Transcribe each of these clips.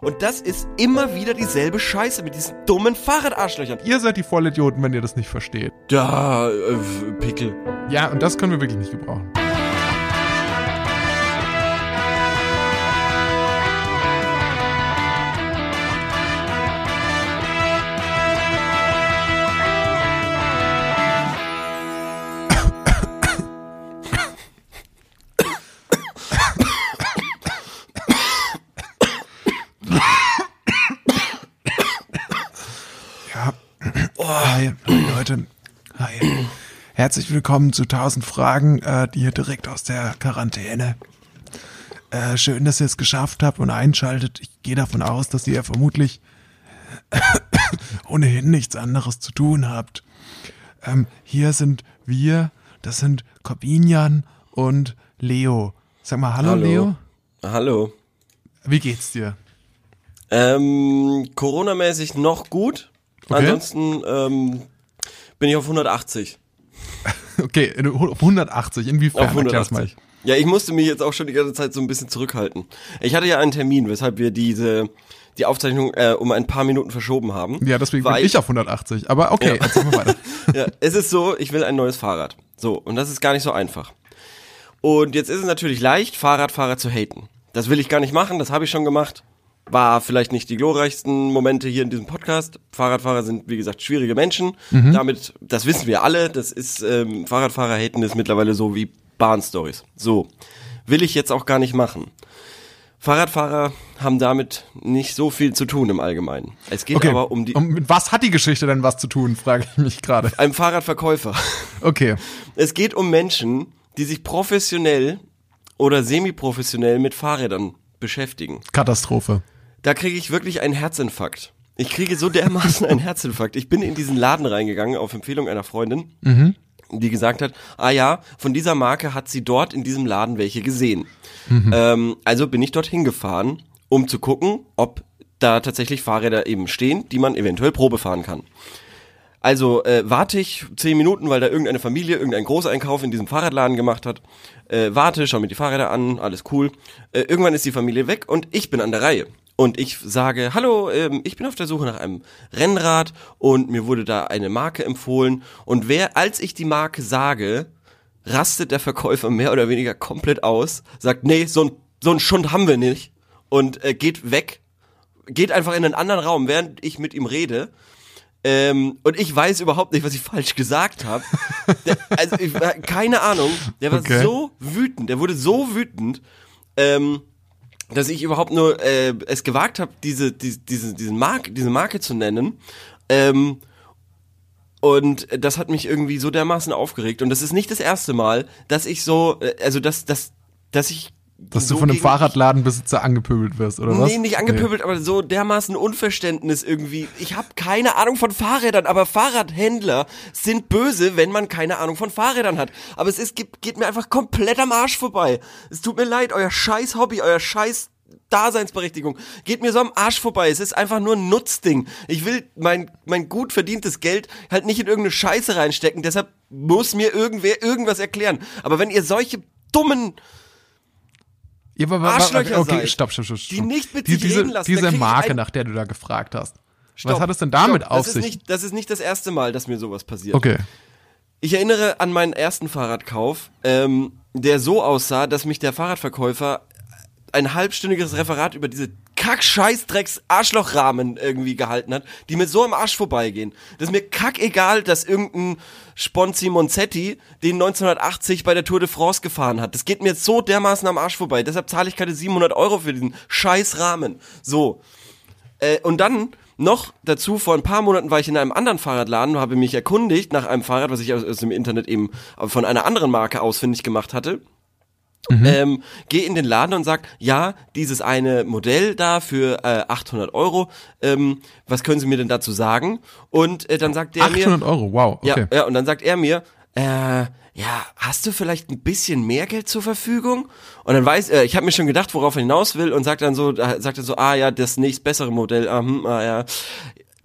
Und das ist immer wieder dieselbe Scheiße mit diesen dummen Fahrradarschlöchern. Ihr seid die Vollidioten, wenn ihr das nicht versteht. Da, äh, Pickel. Ja, und das können wir wirklich nicht gebrauchen. Leute. Hi. Herzlich willkommen zu 1000 Fragen, äh, die hier direkt aus der Quarantäne. Äh, schön, dass ihr es geschafft habt und einschaltet. Ich gehe davon aus, dass ihr vermutlich ohnehin nichts anderes zu tun habt. Ähm, hier sind wir, das sind Corbinian und Leo. Sag mal Hallo, Hallo. Leo. Hallo. Wie geht's dir? Ähm, Corona-mäßig noch gut. Okay. Ansonsten ähm, bin ich auf 180. Okay, auf 180. Inwiefern? Auf Erklär's 180. Ja, ich musste mich jetzt auch schon die ganze Zeit so ein bisschen zurückhalten. Ich hatte ja einen Termin, weshalb wir diese die Aufzeichnung äh, um ein paar Minuten verschoben haben. Ja, deswegen bin ich auf 180. Aber okay, Ja. erzähl mal weiter. ja, es ist so, ich will ein neues Fahrrad. So, und das ist gar nicht so einfach. Und jetzt ist es natürlich leicht, Fahrradfahrer zu haten. Das will ich gar nicht machen, das habe ich schon gemacht. War vielleicht nicht die glorreichsten Momente hier in diesem Podcast. Fahrradfahrer sind, wie gesagt, schwierige Menschen. Damit, das wissen wir alle, das ist, ähm, Fahrradfahrer haten ist mittlerweile so wie Bahnstories. So. Will ich jetzt auch gar nicht machen. Fahrradfahrer haben damit nicht so viel zu tun im Allgemeinen. Es geht Okay, aber um die, und mit was hat die Geschichte denn was zu tun, frage ich mich gerade. einem Fahrradverkäufer. Okay, Es geht um Menschen, die sich professionell oder semi-professionell mit Fahrrädern beschäftigen. Katastrophe. Da kriege ich wirklich einen Herzinfarkt. Ich kriege so dermaßen einen Herzinfarkt. Ich bin in diesen Laden reingegangen auf Empfehlung einer Freundin, die gesagt hat, ah ja, von dieser Marke hat sie dort in diesem Laden welche gesehen. Ähm, also bin ich dorthin gefahren, um zu gucken, ob da tatsächlich Fahrräder eben stehen, die man eventuell Probe fahren kann. Also äh, warte ich zehn Minuten, weil da irgendeine Familie irgendeinen Großeinkauf in diesem Fahrradladen gemacht hat. Äh, warte, schau mir die Fahrräder an, alles cool. Äh, irgendwann ist die Familie weg und ich bin an der Reihe. Und ich sage, hallo, ähm, ich bin auf der Suche nach einem Rennrad und mir wurde da eine Marke empfohlen. Und wer, als ich die Marke sage, rastet der Verkäufer mehr oder weniger komplett aus, sagt, nee, so ein, so ein Schund haben wir nicht und äh, geht weg, geht einfach in einen anderen Raum, während ich mit ihm rede. Ähm, und ich weiß überhaupt nicht, was ich falsch gesagt habe. Also ich, keine Ahnung. Der war Okay. so wütend, der wurde so wütend, ähm, dass ich überhaupt nur äh, es gewagt habe, diese, diese, diese, diese, Marke, diese Marke zu nennen. Ähm, und das hat mich irgendwie so dermaßen aufgeregt. Und das ist nicht das erste Mal, dass ich so, äh, also dass, dass, dass ich Dass so du von einem Fahrradladenbesitzer angepöbelt wirst, oder was? Nee, nicht angepöbelt, aber so dermaßen Unverständnis irgendwie. Ich habe keine Ahnung von Fahrrädern, aber Fahrradhändler sind böse, wenn man keine Ahnung von Fahrrädern hat. Aber es ist, geht, geht mir einfach komplett am Arsch vorbei. Es tut mir leid, euer scheiß Hobby, euer scheiß Daseinsberechtigung geht mir so am Arsch vorbei. Es ist einfach nur ein Nutzding. Ich will mein, mein gut verdientes Geld halt nicht in irgendeine Scheiße reinstecken. Deshalb muss mir irgendwer irgendwas erklären. Aber wenn ihr solche dummen Ja, aber, Arschlöcher okay, seid, stopp, stopp, stopp, stopp. die nicht mit Die- sich diese, reden lassen, Diese Marke, nach der du da gefragt hast. Stopp, was hat es denn damit stopp, auf das ist sich? Nicht, das ist nicht das erste Mal, dass mir sowas passiert. okay. Ich erinnere an meinen ersten Fahrradkauf, ähm, der so aussah, dass mich der Fahrradverkäufer ein halbstündiges Referat über diese Kack-Scheißdrecks-Arschlochrahmen irgendwie gehalten hat, die mir so am Arsch vorbeigehen. Das ist mir kackegal, dass irgendein Sponzi Monzetti den 1980 bei der Tour de France gefahren hat. Das geht mir so dermaßen am Arsch vorbei. Deshalb zahle ich keine 700 Euro für diesen Scheißrahmen. So. Äh, und dann noch dazu, vor ein paar Monaten war ich in einem anderen Fahrradladen, habe mich erkundigt nach einem Fahrrad, was ich aus, aus dem Internet eben von einer anderen Marke ausfindig gemacht hatte. Ähm, geh in den Laden und sag, ja, dieses eine Modell da für äh, 800 Euro, ähm, was können Sie mir denn dazu sagen? Und äh, dann sagt mir, 800 Euro, wow, okay. ja, ja, und dann sagt er mir, äh, ja, hast du vielleicht ein bisschen mehr Geld zur Verfügung? Und dann weiß er, ich habe mir schon gedacht, worauf er hinaus will und sagt dann so, äh, sagt er so, ah ja, das nächst bessere Modell, ah, hm, ah ja.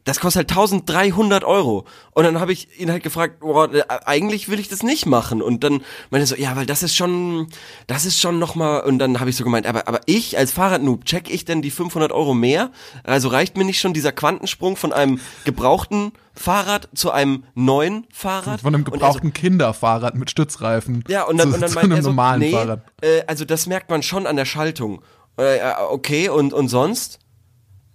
Das kostet halt 1300 Euro. Und dann habe ich ihn halt gefragt, boah, äh, eigentlich will ich das nicht machen. Und dann meinte er so, ja, weil das ist schon, das ist schon nochmal, und dann habe ich so gemeint, aber, aber ich als Fahrradnoob, check ich denn die 500 Euro mehr? Also reicht mir nicht schon dieser Quantensprung von einem gebrauchten Fahrrad zu einem neuen Fahrrad? Von einem er so, gebrauchten Kinderfahrrad mit Stützreifen. ja, und dann, zu, und dann meint er so, nee, äh, also das merkt man schon an der Schaltung. Äh, ja, okay, und, und sonst?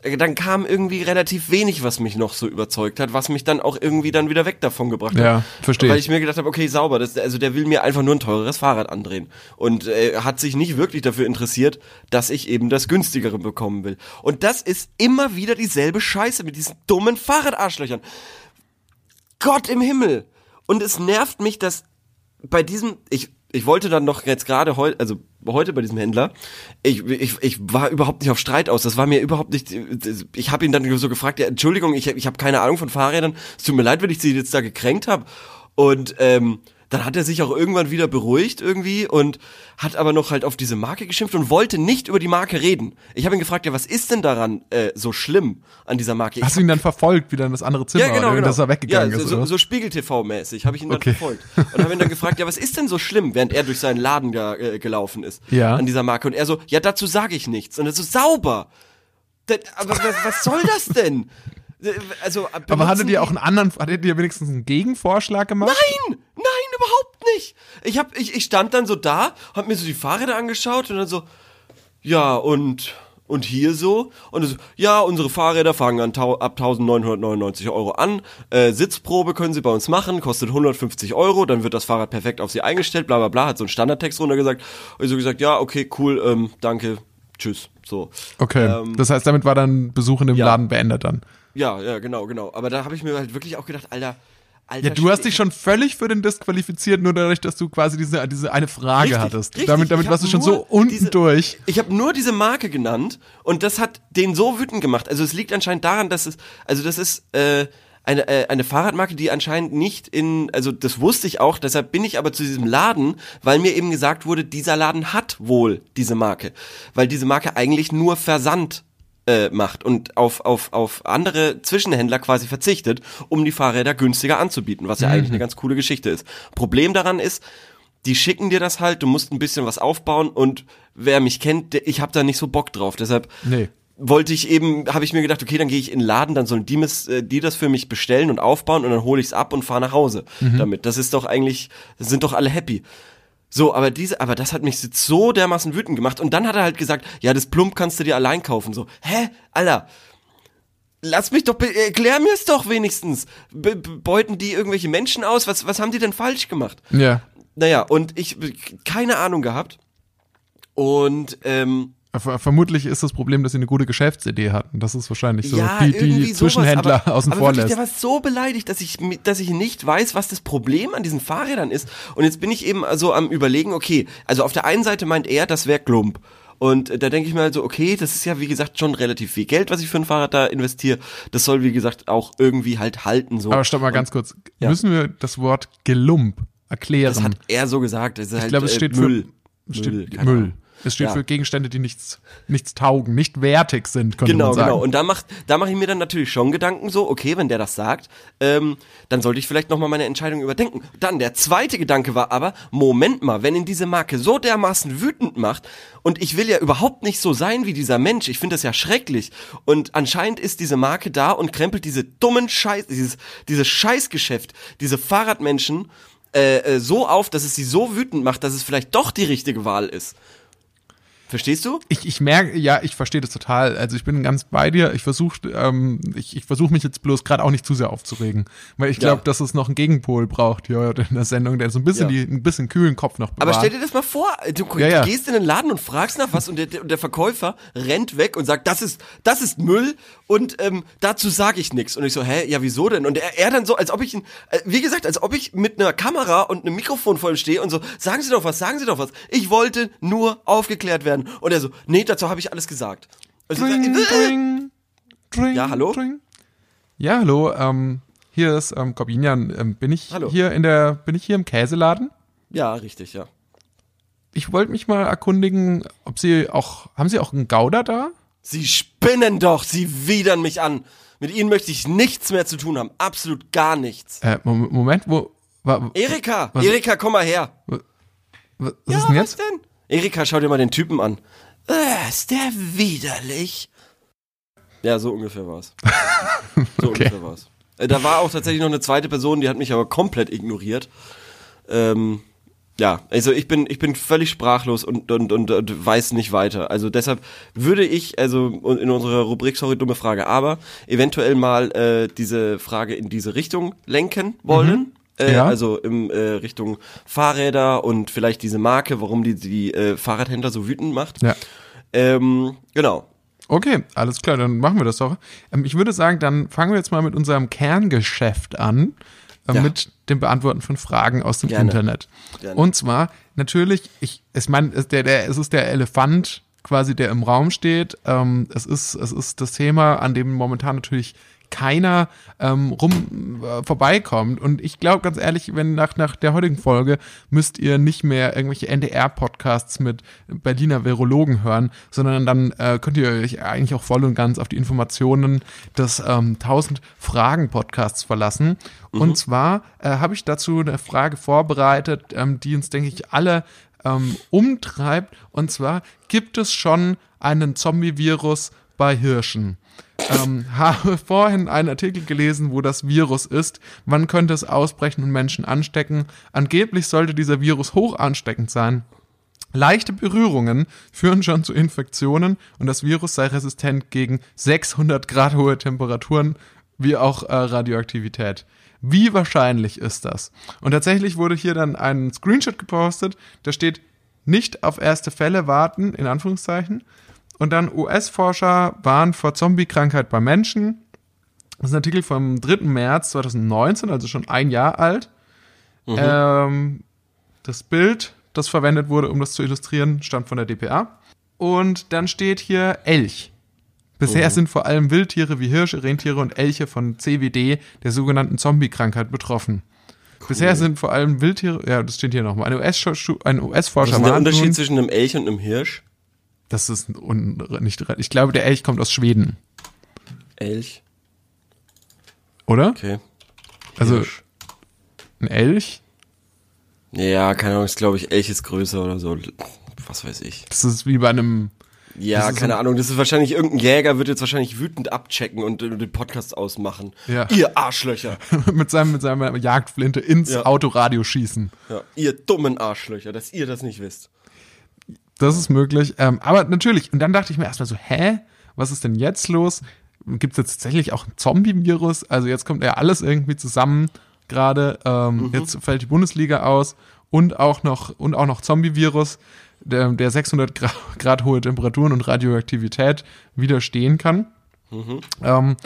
Äh, Dann kam irgendwie relativ wenig, was mich noch so überzeugt hat, was mich dann auch irgendwie dann wieder weg davon gebracht hat. Ja, verstehe Weil ich. mir gedacht habe, okay, sauber, das, also der will mir einfach nur ein teures Fahrrad andrehen. Und äh, hat sich nicht wirklich dafür interessiert, dass ich eben das günstigere bekommen will. Und das ist immer wieder dieselbe Scheiße mit diesen dummen Fahrradarschlöchern. Gott im Himmel. Und es nervt mich, dass bei diesem, ich, ich wollte dann noch jetzt gerade heute, also heute bei diesem Händler, ich, ich, ich war überhaupt nicht auf Streit aus. Das war mir überhaupt nicht, ich habe ihn dann so gefragt, ja, Entschuldigung, ich, ich habe keine Ahnung von Fahrrädern. Es tut mir leid, wenn ich sie jetzt da gekränkt habe. Und ähm, dann hat er sich auch irgendwann wieder beruhigt irgendwie und hat aber noch halt auf diese Marke geschimpft und wollte nicht über die Marke reden. Ich habe ihn gefragt, ja, was ist denn daran äh, so schlimm an dieser Marke? Ich Hast du ihn dann verfolgt, wieder in das andere Zimmer, ja, genau, oder genau. dass er weggegangen ja, ist? so, oder? so, so Spiegel-TV-mäßig habe ich ihn dann Okay. verfolgt. Und habe ihn dann gefragt, ja, was ist denn so schlimm, während er durch seinen Laden ga, äh, gelaufen ist Ja. an dieser Marke. Und er so, ja, dazu sage ich nichts. Und er so, sauber. Das, aber was, was soll das denn? Äh, Also, Aber benutzen hattet ihr auch einen anderen, hattet ihr wenigstens einen Gegenvorschlag gemacht? Nein, nein, überhaupt nicht. Ich hab, ich, ich stand dann so da, hab mir so die Fahrräder angeschaut und dann so, ja, und, und hier so? Und so, ja, unsere Fahrräder fangen an ab 1999 Euro an. Äh, Sitzprobe können Sie bei uns machen, kostet 150 Euro, dann wird das Fahrrad perfekt auf Sie eingestellt, bla bla bla, hat so einen Standardtext runtergesagt. Und ich so gesagt, ja, okay, cool, ähm, danke, tschüss. So. Okay, Ähm, das heißt, damit war dann Besuch in dem ja. Laden beendet dann. Ja, ja, genau, genau. Aber da habe ich mir halt wirklich auch gedacht, Alter, Alter. Ja, du hast dich schon völlig für den disqualifiziert, nur dadurch, dass du quasi diese, diese eine Frage Richtig, hattest. richtig. Damit, damit warst du schon so unten diese- durch. Ich habe nur diese Marke genannt und das hat den so wütend gemacht. Also es liegt anscheinend daran, dass es, also das ist äh, eine, äh, eine Fahrradmarke, die anscheinend nicht in, also das wusste ich auch, deshalb bin ich aber zu diesem Laden, weil mir eben gesagt wurde, dieser Laden hat wohl diese Marke. Weil diese Marke eigentlich nur Versand äh, macht und auf, auf, auf andere Zwischenhändler quasi verzichtet, um die Fahrräder günstiger anzubieten, was ja eigentlich eine ganz coole Geschichte ist. Problem daran ist, die schicken dir das halt, du musst ein bisschen was aufbauen und wer mich kennt, ich habe da nicht so Bock drauf. Deshalb Nee. wollte ich eben, habe ich mir gedacht, okay, dann gehe ich in den Laden, dann sollen die, mis, äh, die das für mich bestellen und aufbauen und dann hole ich es ab und fahre nach Hause damit. Das ist doch eigentlich, sind doch alle happy. So, aber diese, aber das hat mich so dermaßen wütend gemacht. Und dann hat er halt gesagt, ja, das Plump kannst du dir allein kaufen. So, hä, Alter, lass mich doch, erklär mir es doch wenigstens. Be be- beuten die irgendwelche Menschen aus? Was, was haben die denn falsch gemacht? Ja. Naja, und ich keine Ahnung gehabt. Und ähm, vermutlich ist das Problem, dass sie eine gute Geschäftsidee hatten. Das ist wahrscheinlich so ja, die, die sowas, Zwischenhändler aber, außen aber vor lässt. Der war so beleidigt, dass ich, dass ich nicht weiß, was das Problem an diesen Fahrrädern ist. Und jetzt bin ich eben also am überlegen, okay, also auf der einen Seite meint er, das wäre Klump. Und da denke ich mir also, okay, das ist ja wie gesagt schon relativ viel Geld, was ich für ein Fahrrad da investiere. Das soll wie gesagt auch irgendwie halt halten so. Aber stopp mal ganz kurz. Ja. Müssen wir das Wort Gelump erklären? das hat er so gesagt. Ist halt, ich glaube, es äh, steht Müll. für steht, Müll. Es steht Ja. für Gegenstände, die nichts, nichts taugen, nicht wertig sind, könnte Genau, man sagen. genau. Und da macht, da mache ich mir dann natürlich schon Gedanken so, okay, wenn der das sagt, ähm, dann sollte ich vielleicht nochmal meine Entscheidung überdenken. Dann der zweite Gedanke war aber, Moment mal, wenn ihn diese Marke so dermaßen wütend macht und ich will ja überhaupt nicht so sein wie dieser Mensch, ich finde das ja schrecklich. Und anscheinend ist diese Marke da und krempelt diese dummen Scheiß, dieses, dieses Scheißgeschäft, diese Fahrradmenschen äh, äh, so auf, dass es sie so wütend macht, dass es vielleicht doch die richtige Wahl ist. Verstehst du? Ich, ich merke, ja, ich verstehe das total. Also ich bin ganz bei dir. Ich versuche ähm, ich, ich versuche mich jetzt bloß gerade auch nicht zu sehr aufzuregen. Weil ich glaube, Ja. dass es noch einen Gegenpol braucht hier heute in der Sendung, der so ein bisschen Ja. die, ein bisschen kühlen Kopf noch bewahrt. Aber stell dir das mal vor, du, Ja, du gehst in den Laden und fragst nach was und der, der, und der Verkäufer rennt weg und sagt, das ist, das ist Müll und ähm, dazu sage ich nichts. Und ich so, hä, ja wieso denn? Und er, er dann so, als ob ich äh, wie gesagt, als ob ich mit einer Kamera und einem Mikrofon vor ihm stehe und so, sagen Sie doch was, sagen Sie doch was. Ich wollte nur aufgeklärt werden. Und er so, nee, dazu habe ich alles gesagt. Also, Dring, äh, dring, dring, Ja, hallo? Dring. Ja, hallo. Ähm, hier ist ähm, Corbinian. Ähm, bin ich Hallo. hier in der, bin ich hier im Käseladen? ja, richtig, ja. Ich wollte mich mal erkundigen, ob Sie auch, haben Sie auch einen Gouda da? Sie spinnen doch, Sie widern mich an. Mit ihnen möchte ich nichts mehr zu tun haben. Absolut gar nichts. Äh, Mom- Moment, wo. Erika, Was- Erika, komm mal her. was ja, ist denn jetzt? was denn? Erika, schau dir mal den Typen an. Äh, ist der widerlich? Ja, so ungefähr war's. So Okay. ungefähr war's. Äh, da war auch tatsächlich noch eine zweite Person, die hat mich aber komplett ignoriert. Ähm, ja, also ich bin ich bin völlig sprachlos und, und, und, und weiß nicht weiter. Also deshalb würde ich also in unserer Rubrik sorry dumme Frage, aber eventuell mal äh, diese Frage in diese Richtung lenken wollen. Äh, Ja. Also im äh, Richtung Fahrräder und vielleicht diese Marke, warum die die äh, Fahrradhändler so wütend macht. Ja. Ähm, genau. Okay, alles klar, dann machen wir das doch. Ähm, ich würde sagen, dann fangen wir jetzt mal mit unserem Kerngeschäft an, äh, Ja. mit dem Beantworten von Fragen aus dem Gerne. Internet. Gerne. Und zwar natürlich, ich, ich meine, es, der, der, es ist der Elefant quasi, der im Raum steht. Ähm, es ist, es ist das Thema, an dem momentan natürlich keiner ähm, rum äh, vorbeikommt. Und ich glaube ganz ehrlich, wenn nach, nach der heutigen Folge müsst ihr nicht mehr irgendwelche NDR-Podcasts mit Berliner Virologen hören, sondern dann äh, könnt ihr euch eigentlich auch voll und ganz auf die Informationen des ähm, 1000 Fragen-Podcasts verlassen. Und zwar äh, habe ich dazu eine Frage vorbereitet, ähm, die uns, denke ich, alle ähm, umtreibt. Und zwar, gibt es schon einen Zombie-Virus bei Hirschen? Ähm, habe vorhin einen Artikel gelesen, wo das Virus ist. Wann könnte es ausbrechen und Menschen anstecken? Angeblich sollte dieser Virus hoch ansteckend sein. Leichte Berührungen führen schon zu Infektionen und das Virus sei resistent gegen 600 Grad hohe Temperaturen wie auch äh, Radioaktivität. Wie wahrscheinlich ist das? Und tatsächlich wurde hier dann ein Screenshot gepostet, da steht nicht auf erste Fälle warten, in Anführungszeichen. Und dann US-Forscher warnen vor Zombie-Krankheit bei Menschen. Das ist ein Artikel vom 3. März 2019, also schon ein Jahr alt. Ähm, das Bild, das verwendet wurde, um das zu illustrieren, stammt von der DPA. Und dann steht hier Elch. Bisher sind vor allem Wildtiere wie Hirsche, Rentiere und Elche von CWD, der sogenannten Zombie-Krankheit, betroffen. Bisher sind vor allem Wildtiere, ja, das steht hier nochmal, ein US-Forscher ein US Was ist der Unterschied nun, zwischen einem Elch und einem Hirsch? Das ist nicht, ich glaube, der Elch kommt aus Schweden, Elch. oder? Okay. Also Hirsch. ein Elch, Ja, keine Ahnung, ist glaube ich Elch ist größer oder so. Was weiß ich. das ist wie bei einem, Ja, keine Ahnung. Das ist wahrscheinlich irgendein Jäger wird jetzt wahrscheinlich wütend abchecken und äh, den Podcast ausmachen. Ja. Ihr Arschlöcher. mit seinem, mit seiner Jagdflinte ins Ja. Autoradio schießen. Ja, ihr dummen Arschlöcher, dass ihr das nicht wisst. Das ist möglich. Ähm, aber natürlich, und dann dachte ich mir erstmal so, hä? Was ist denn jetzt los? Gibt es jetzt tatsächlich auch ein Zombie-Virus? Also jetzt kommt ja alles irgendwie zusammen gerade. Ähm, Jetzt fällt die Bundesliga aus und auch noch, und auch noch Zombie-Virus, der, der 600 Grad, Grad hohe Temperaturen und Radioaktivität widerstehen kann. Ähm,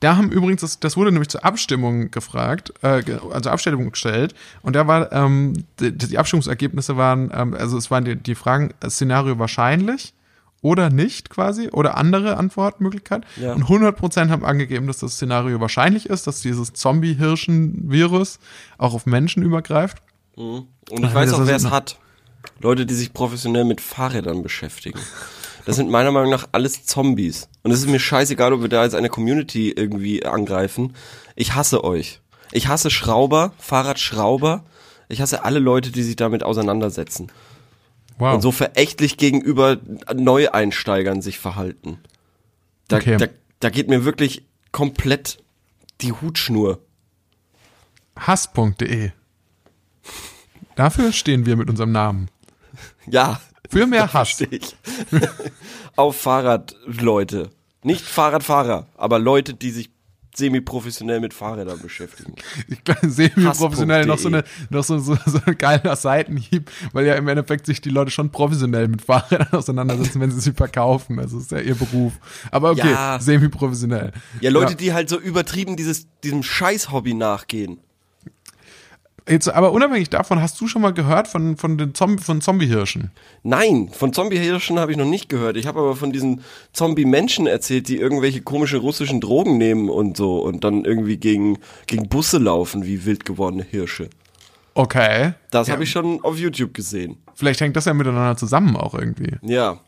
da haben übrigens, das, das wurde nämlich zur Abstimmung gefragt, äh, ge- also Abstimmung gestellt. Und da war, ähm, die, die Abstimmungsergebnisse waren, ähm, also es waren die, die Fragen, äh, Szenario wahrscheinlich oder nicht quasi oder andere Antwortmöglichkeit. Ja. Und 100% haben angegeben, dass das Szenario wahrscheinlich ist, dass dieses Zombie-Hirschen-Virus auch auf Menschen übergreift. Und Ach, ich weiß auch, wer es hat. Leute, die sich professionell mit Fahrrädern beschäftigen. Das sind meiner Meinung nach alles Zombies. Und es ist mir scheißegal, ob wir da jetzt eine Community irgendwie angreifen. Ich hasse euch. Ich hasse Schrauber, Fahrradschrauber. Ich hasse alle Leute, die sich damit auseinandersetzen. Wow. Und so verächtlich gegenüber Neueinsteigern sich verhalten. Da, Okay. da, da geht mir wirklich komplett die Hutschnur. Hass.de. Dafür stehen wir mit unserem Namen. Ja. Für mehr Hass. Auf Fahrradleute. Nicht Fahrradfahrer, aber Leute, die sich semi-professionell mit Fahrrädern beschäftigen. Ich sehe mir professionell noch so Hass.de. eine, noch so, so, so ein geiler Seitenhieb, weil ja im Endeffekt sich die Leute schon professionell mit Fahrrädern auseinandersetzen, wenn sie sie verkaufen. Also ist ja ihr Beruf. Aber okay, Ja. semi-professionell. Ja, Leute, die halt so übertrieben dieses, diesem Scheiß-Hobby nachgehen. Jetzt, aber unabhängig davon, hast du schon mal gehört von, von den Zombie, von Zombiehirschen? Nein, von Zombie-Hirschen habe ich noch nicht gehört. Ich habe aber von diesen Zombie-Menschen erzählt, die irgendwelche komische russischen Drogen nehmen und so und dann irgendwie gegen, gegen Busse laufen wie wild gewordene Hirsche. Okay. Das Ja, habe ich schon auf YouTube gesehen. Vielleicht hängt das ja miteinander zusammen auch irgendwie. Ja.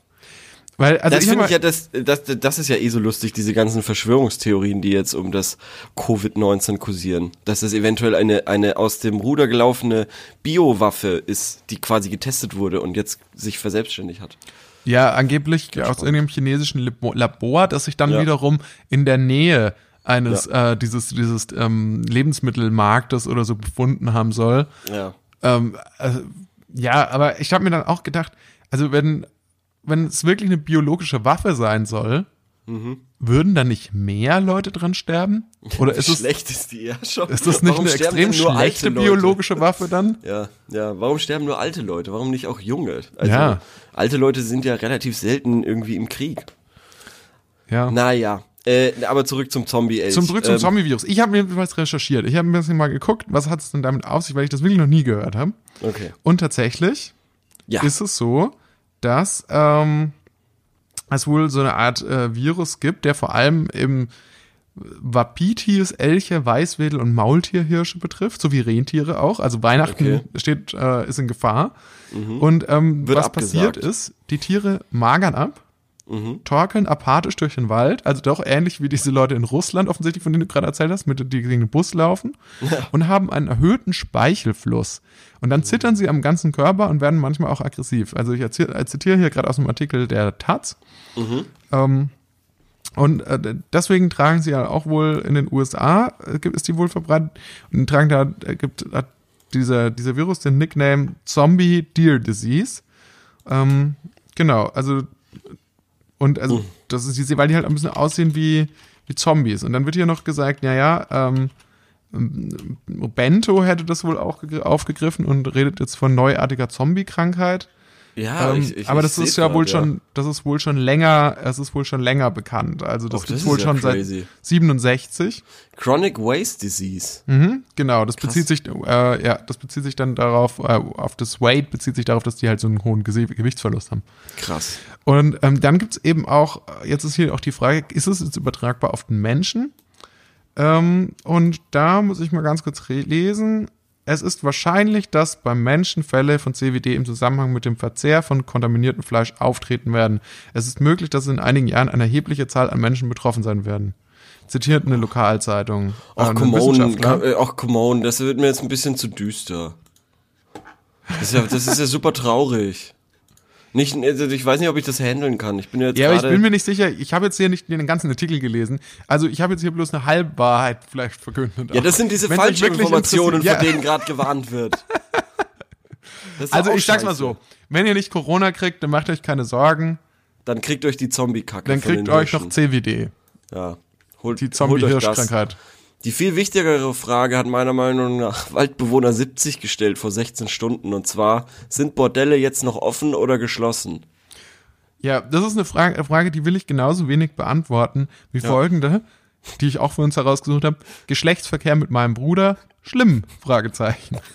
Weil, also das finde ich ja, das, das, das ist ja eh so lustig, diese ganzen Verschwörungstheorien, die jetzt um das Covid-19 kursieren. Dass das eventuell eine, eine aus dem Ruder gelaufene Biowaffe ist, die quasi getestet wurde und jetzt sich verselbstständigt hat. Ja, angeblich aus irgendeinem chinesischen Labo- Labor, das sich dann Ja. wiederum in der Nähe eines äh, dieses dieses ähm, Lebensmittelmarktes oder so befunden haben soll. Ja. Ähm, also, ja, aber ich habe mir dann auch gedacht, also wenn wenn es wirklich eine biologische Waffe sein soll, würden da nicht mehr Leute dran sterben? Oder ist es schlecht ist die ja schon? ist das nicht Warum eine extrem schlechte biologische Waffe dann? Ja, ja. Warum sterben nur alte Leute? Warum nicht auch junge? Also, Ja. alte Leute sind ja relativ selten irgendwie im Krieg. Ja. Naja. Äh, aber zurück zum Zombie-Elch. Zum zurück zum Ähm, Zombie-Virus. Ich habe mir was recherchiert. Ich habe ein bisschen mal geguckt, was hat es denn damit auf sich, weil ich das wirklich noch nie gehört habe. Okay. Und tatsächlich Ja. ist es so, dass ähm, es wohl so eine Art äh, Virus gibt, der vor allem im Wapitis, Elche, Weißwedel und Maultierhirsche betrifft, sowie Rentiere auch. Also Weihnachten Okay. steht, äh, ist in Gefahr. Und ähm, was abgesagt. passiert ist, die Tiere magern ab, torkeln apathisch durch den Wald, also doch ähnlich wie diese Leute in Russland offensichtlich, von denen du gerade erzählt hast, mit die gegen den Bus laufen und haben einen erhöhten Speichelfluss. Und dann zittern sie am ganzen Körper und werden manchmal auch aggressiv. Also ich zitiere hier gerade aus dem Artikel der Taz. Ähm, und äh, deswegen tragen sie ja auch wohl in den USA, äh, gibt- ist die wohl verbreitet, und tragen da, äh, gibt, hat dieser, dieser Virus den Nickname Zombie Deer Disease. Ähm, genau, also, und also, das ist diese, weil die halt ein bisschen aussehen wie, wie Zombies. Und dann wird hier noch gesagt, ja, ja, ähm, ähm, Bento hätte das wohl auch gegr- aufgegriffen und redet jetzt von neuartiger Zombie-Krankheit. Ja, Ähm, ich, ich, aber das ist ja grad, wohl schon, das ist wohl schon länger, es ist wohl schon länger bekannt. Also das Och, gibt's das wohl ist ja schon crazy. seit 67. Chronic Waste Disease. Mhm, genau, das bezieht sich, äh, ja, das bezieht sich dann darauf, äh, auf das Weight bezieht sich darauf, dass die halt so einen hohen Gese Gewichtsverlust haben. Krass. Und ähm, dann gibt's eben auch, jetzt ist hier auch die Frage, ist es jetzt übertragbar auf den Menschen? Ähm, und da muss ich mal ganz kurz lesen. Es ist wahrscheinlich, dass beim Menschen Fälle von CWD im Zusammenhang mit dem Verzehr von kontaminiertem Fleisch auftreten werden. Es ist möglich, dass in einigen Jahren eine erhebliche Zahl an Menschen betroffen sein werden. Zitiert eine Lokalzeitung. Ach, Äh, come on, äh, ach, come on, das wird mir jetzt ein bisschen zu düster. Das ist ja, das ist ja super traurig. Nicht, also ich weiß nicht, ob ich das handeln kann. Ich bin ja jetzt Ja, aber ich bin mir nicht sicher. Ich habe jetzt hier nicht den ganzen Artikel gelesen. Also ich habe jetzt hier bloß eine Halbwahrheit vielleicht verkündet. ja, das sind diese wirklich Falschinformationen, interessiert- von ja. denen gerade gewarnt wird. Also ich sag's mal scheiße. so, wenn ihr nicht Corona kriegt, dann macht euch keine Sorgen, Dann kriegt euch die Zombie-Kacke dann kriegt euch noch Hirschen. CWD, Ja. Holt, die. Zombie-Hirschkrankheit. Die viel wichtigere Frage hat meiner Meinung nach Waldbewohner 70 gestellt vor 16 Stunden. Und zwar, sind Bordelle jetzt noch offen oder geschlossen? Ja, das ist eine Frage, eine Frage, die will ich genauso wenig beantworten wie folgende, die ich auch für uns herausgesucht habe. Geschlechtsverkehr mit meinem Bruder, schlimm? Fragezeichen.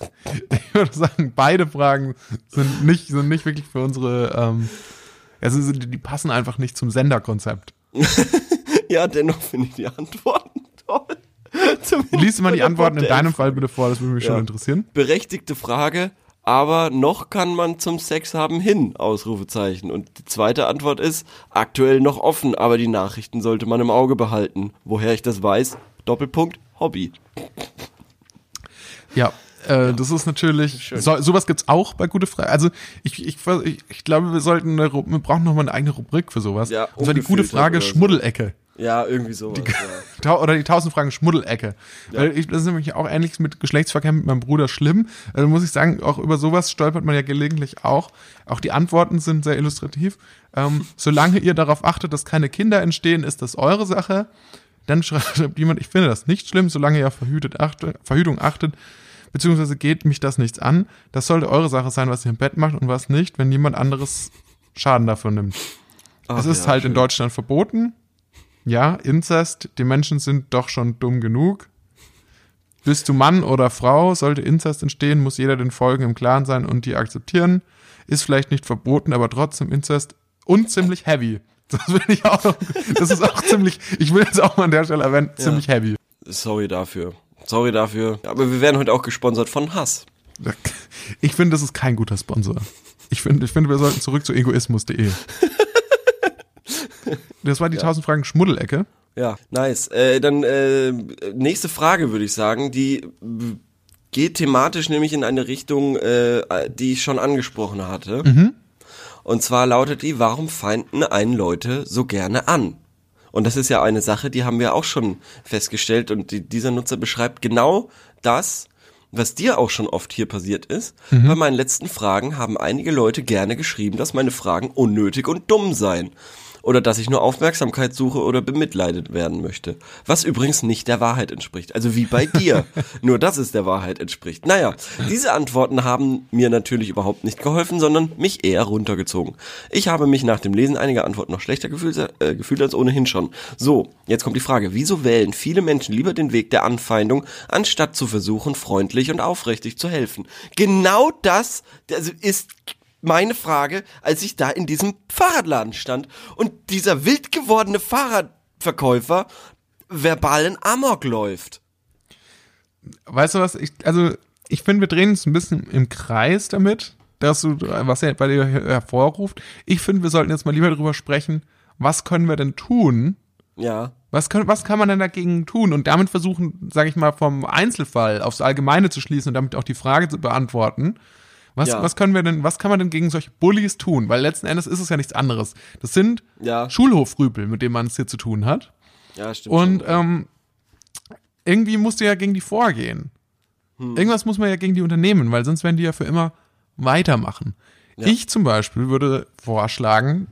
Ich würde sagen, beide Fragen sind nicht, sind nicht wirklich für unsere, ähm, also die passen einfach nicht zum Senderkonzept. Ja, dennoch finde ich die Antworten toll. Lies mal die Antworten in deinem Fall bitte vor, das würde mich Ja. schon interessieren. berechtigte Frage, aber noch kann man zum Sex haben hin, Ausrufezeichen. Und die zweite Antwort ist, aktuell noch offen, aber die Nachrichten sollte man im Auge behalten. Woher ich das weiß, Doppelpunkt, Hobby. Ja, äh, das ist natürlich, so, sowas gibt's auch bei gute Frage. Also ich, ich, ich, ich glaube, wir sollten, eine, wir brauchen noch mal eine eigene Rubrik für sowas. Ja, und zwar die gute Frage oder so. Ja, irgendwie sowas. ja. Oder die tausend Fragen Schmuddelecke. Weil ich, das ist nämlich auch ähnlich mit Geschlechtsverkehr mit meinem Bruder schlimm. Also muss ich sagen, auch über sowas stolpert man ja gelegentlich auch. Auch die Antworten sind sehr illustrativ. Ähm, solange ihr darauf achtet, dass keine Kinder entstehen, ist das eure Sache. Dann schreibt jemand, ich finde das nicht schlimm, solange ihr auf Verhütet achte, Verhütung achtet, beziehungsweise geht mich das nichts an. Das sollte eure Sache sein, was ihr im Bett macht und was nicht, wenn niemand anderes Schaden davon nimmt. Ach es ist ja, halt in schön. Deutschland verboten. Ja, Inzest, die Menschen sind doch schon dumm genug. Bist du Mann oder Frau, sollte Inzest entstehen, muss jeder den Folgen im Klaren sein und die akzeptieren. Ist vielleicht nicht verboten, aber trotzdem Inzest und ziemlich heavy. Das will ich auch noch, das ist auch ziemlich, ich will jetzt auch mal an der Stelle erwähnen, ziemlich heavy. Sorry dafür. Sorry dafür. Aber wir werden heute auch gesponsert von Hass. Ich finde, das ist kein guter Sponsor. Ich finde, ich finde, wir sollten zurück zu egoismus.de. Das war die 1000 Fragen Schmuddelecke. Ja, nice. Äh, dann äh, nächste Frage würde ich sagen, die geht thematisch nämlich in eine Richtung, äh, die ich schon angesprochen hatte. Mhm. Und zwar lautet die, warum feinden einen Leute so gerne an? Und das ist ja eine Sache, die haben wir auch schon festgestellt und die, dieser Nutzer beschreibt genau das, was dir auch schon oft hier passiert ist. Mhm. Bei meinen letzten Fragen haben einige Leute gerne geschrieben, dass meine Fragen unnötig und dumm seien oder dass ich nur Aufmerksamkeit suche oder bemitleidet werden möchte. Was übrigens nicht der Wahrheit entspricht. Also wie bei dir. nur dass es der Wahrheit entspricht. Naja, diese Antworten haben mir natürlich überhaupt nicht geholfen, sondern mich eher runtergezogen. Ich habe mich nach dem Lesen einiger Antworten noch schlechter gefühlt, äh, gefühlt als ohnehin schon. So, jetzt kommt die Frage, wieso wählen viele Menschen lieber den Weg der Anfeindung, anstatt zu versuchen, freundlich und aufrichtig zu helfen? Genau das also ist meine Frage, als ich da in diesem Fahrradladen stand und dieser wild gewordene Fahrradverkäufer verbalen Amok läuft. Weißt du was? Ich, also, ich finde, wir drehen uns ein bisschen im Kreis damit, dass du, was er bei dir hervorruft. Ich finde, wir sollten jetzt mal lieber darüber sprechen, was können wir denn tun? Ja. Was, können, was kann man denn dagegen tun? Und damit versuchen, sage ich mal, vom Einzelfall aufs Allgemeine zu schließen und damit auch die Frage zu beantworten. Was, ja. was können wir denn, was kann man denn gegen solche Bullies tun? Weil letzten Endes ist es ja nichts anderes. Das sind ja. Schulhofrüpel, mit denen man es hier zu tun hat. Ja, stimmt. Und ähm, irgendwie musst du ja gegen die vorgehen. Hm. Irgendwas muss man ja gegen die unternehmen, weil sonst werden die ja für immer weitermachen. Ja. Ich zum Beispiel würde vorschlagen,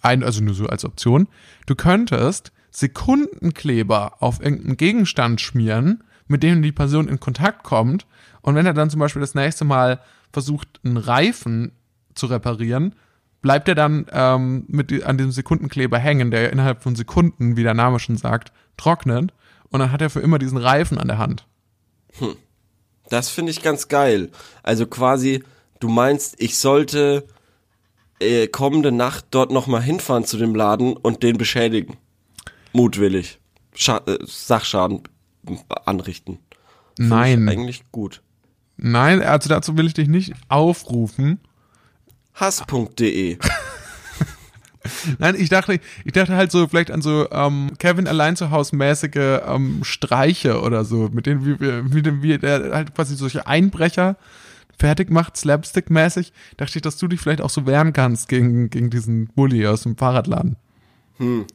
ein, also nur so als Option, du könntest Sekundenkleber auf irgendeinen Gegenstand schmieren, mit dem die Person in Kontakt kommt. Und wenn er dann zum Beispiel das nächste Mal versucht, einen Reifen zu reparieren, bleibt er dann ähm, mit an dem Sekundenkleber hängen, der innerhalb von Sekunden, wie der Name schon sagt, trocknet. Und dann hat er für immer diesen Reifen an der Hand. Hm. Das finde ich ganz geil. Also quasi, du meinst, ich sollte äh, kommende Nacht dort nochmal hinfahren zu dem Laden und den beschädigen. Mutwillig. Scha äh, Sachschaden anrichten. Find Nein. Eigentlich gut. Nein, also dazu will ich dich nicht aufrufen. Hass.de Nein, ich dachte, ich dachte halt so vielleicht an so ähm, Kevin allein zu Hause mäßige ähm, Streiche oder so, mit denen wie, wie, wie der halt quasi solche Einbrecher fertig macht, Slapstick-mäßig. Dachte ich, dass du dich vielleicht auch so wehren kannst gegen, gegen diesen Bully aus dem Fahrradladen. Hm.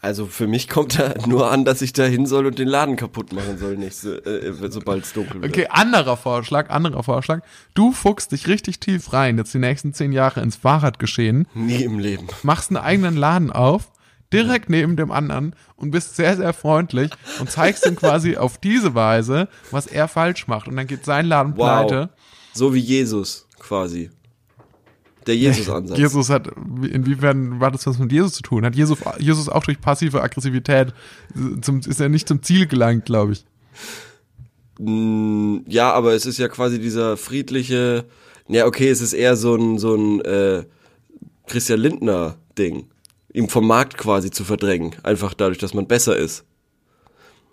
Also für mich kommt da nur an, dass ich da hin soll und den Laden kaputt machen soll, nicht so, äh, sobald es dunkel wird. Okay, anderer Vorschlag, anderer Vorschlag. Du fuchst dich richtig tief rein, jetzt die nächsten zehn Jahre ins Fahrradgeschehen. Nie im Leben. Machst einen eigenen Laden auf, direkt neben dem anderen und bist sehr, sehr freundlich und zeigst ihm quasi auf diese Weise, was er falsch macht. Und dann geht sein Laden wow. pleite. So wie Jesus quasi. Der Jesus-Ansatz. Jesus hat, inwiefern war das was mit Jesus zu tun? Hat Jesus, Jesus auch durch passive Aggressivität, zum, ist er nicht zum Ziel gelangt, glaube ich. Mm, ja, aber es ist ja quasi dieser friedliche, ja, okay, es ist eher so ein, so ein, äh, Christian Lindner Ding. Ihm vom Markt quasi zu verdrängen. Einfach dadurch, dass man besser ist.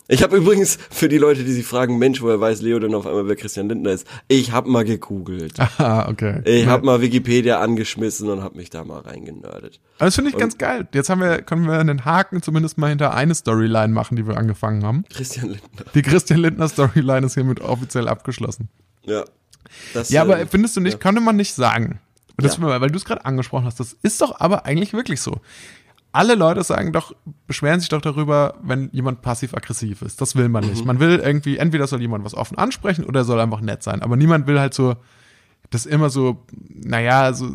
Ich habe übrigens für die Leute, die sich fragen, Mensch, woher weiß Leo denn auf einmal, wer Christian Lindner ist? Ich habe mal gegoogelt. Ah, okay. Ich habe mal Wikipedia angeschmissen und habe mich da mal reingenördet. Aber das finde ich und ganz geil. Jetzt haben wir, können wir einen Haken zumindest mal hinter eine Storyline machen, die wir angefangen haben. Christian Lindner. Die Christian Lindner Storyline ist hiermit offiziell abgeschlossen. Ja. Das, ja, aber äh, findest du nicht, ja. könnte man nicht sagen. Das, ja. Weil du es gerade angesprochen hast, das ist doch aber eigentlich wirklich so alle Leute sagen doch, beschweren sich doch darüber, wenn jemand passiv-aggressiv ist. Das will man nicht. Mhm. Man will irgendwie, entweder soll jemand was offen ansprechen oder soll einfach nett sein. Aber niemand will halt so, das immer so, naja, so,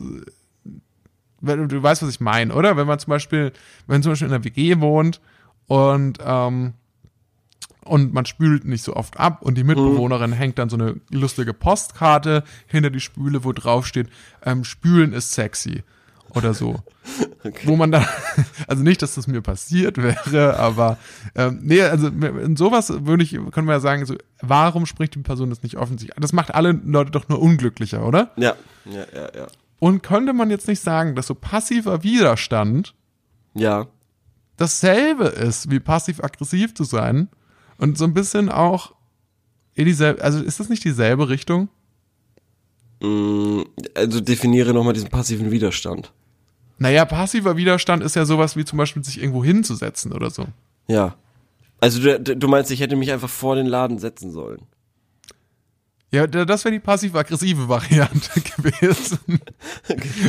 du weißt, was ich meine, oder? Wenn man zum Beispiel, wenn zum Beispiel in einer WG wohnt und, ähm, und man spült nicht so oft ab und die Mitbewohnerin mhm. hängt dann so eine lustige Postkarte hinter die Spüle, wo drauf steht, ähm, spülen ist sexy oder so. Okay. Wo man da, also nicht, dass das mir passiert wäre, aber ähm, nee, also in sowas würde ich, können wir ja sagen, so, warum spricht die Person das nicht offensichtlich? Das macht alle Leute doch nur unglücklicher, oder? Ja, ja, ja, ja. Und könnte man jetzt nicht sagen, dass so passiver Widerstand ja. dasselbe ist, wie passiv-aggressiv zu sein und so ein bisschen auch in dieselbe, also ist das nicht dieselbe Richtung? Mm, also definiere nochmal diesen passiven Widerstand. Naja, passiver Widerstand ist ja sowas wie zum Beispiel sich irgendwo hinzusetzen oder so. Ja. Also du, du meinst, ich hätte mich einfach vor den Laden setzen sollen. Ja, da- das wäre die passiv-aggressive Variante gewesen.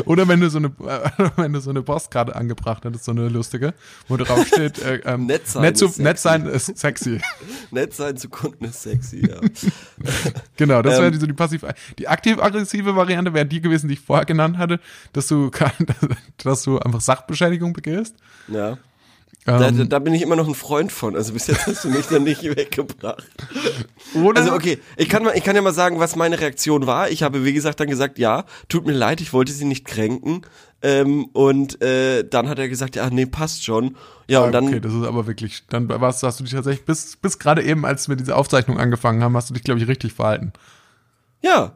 Oder wenn du so eine, äh, wenn du so eine Postkarte angebracht hättest, so eine lustige, wo drauf steht, äh, ähm, Nett sein nett, zu, ist nett sexy. sein ist sexy. Nett sein zu Kunden ist sexy, ja. Genau, das wäre Ähm. die, so die passiv, die aktiv-aggressive Variante wäre die gewesen, die ich vorher genannt hatte, dass du, dass du einfach Sachbeschädigung begehst. ja. Da, Ähm, da, da bin ich immer noch ein Freund von. Also bis jetzt hast du mich da nicht weggebracht. oder? Also okay, ich kann, mal, ich kann ja mal sagen, was meine Reaktion war. Ich habe, wie gesagt, dann gesagt, ja, tut mir leid, ich wollte sie nicht kränken. Ähm, und äh, dann hat er gesagt, ja, nee, passt schon. Ja, und dann, okay, das ist aber wirklich, dann warst, hast du dich tatsächlich bis, bis gerade eben, als wir diese Aufzeichnung angefangen haben, hast du dich, glaube ich, richtig verhalten. ja,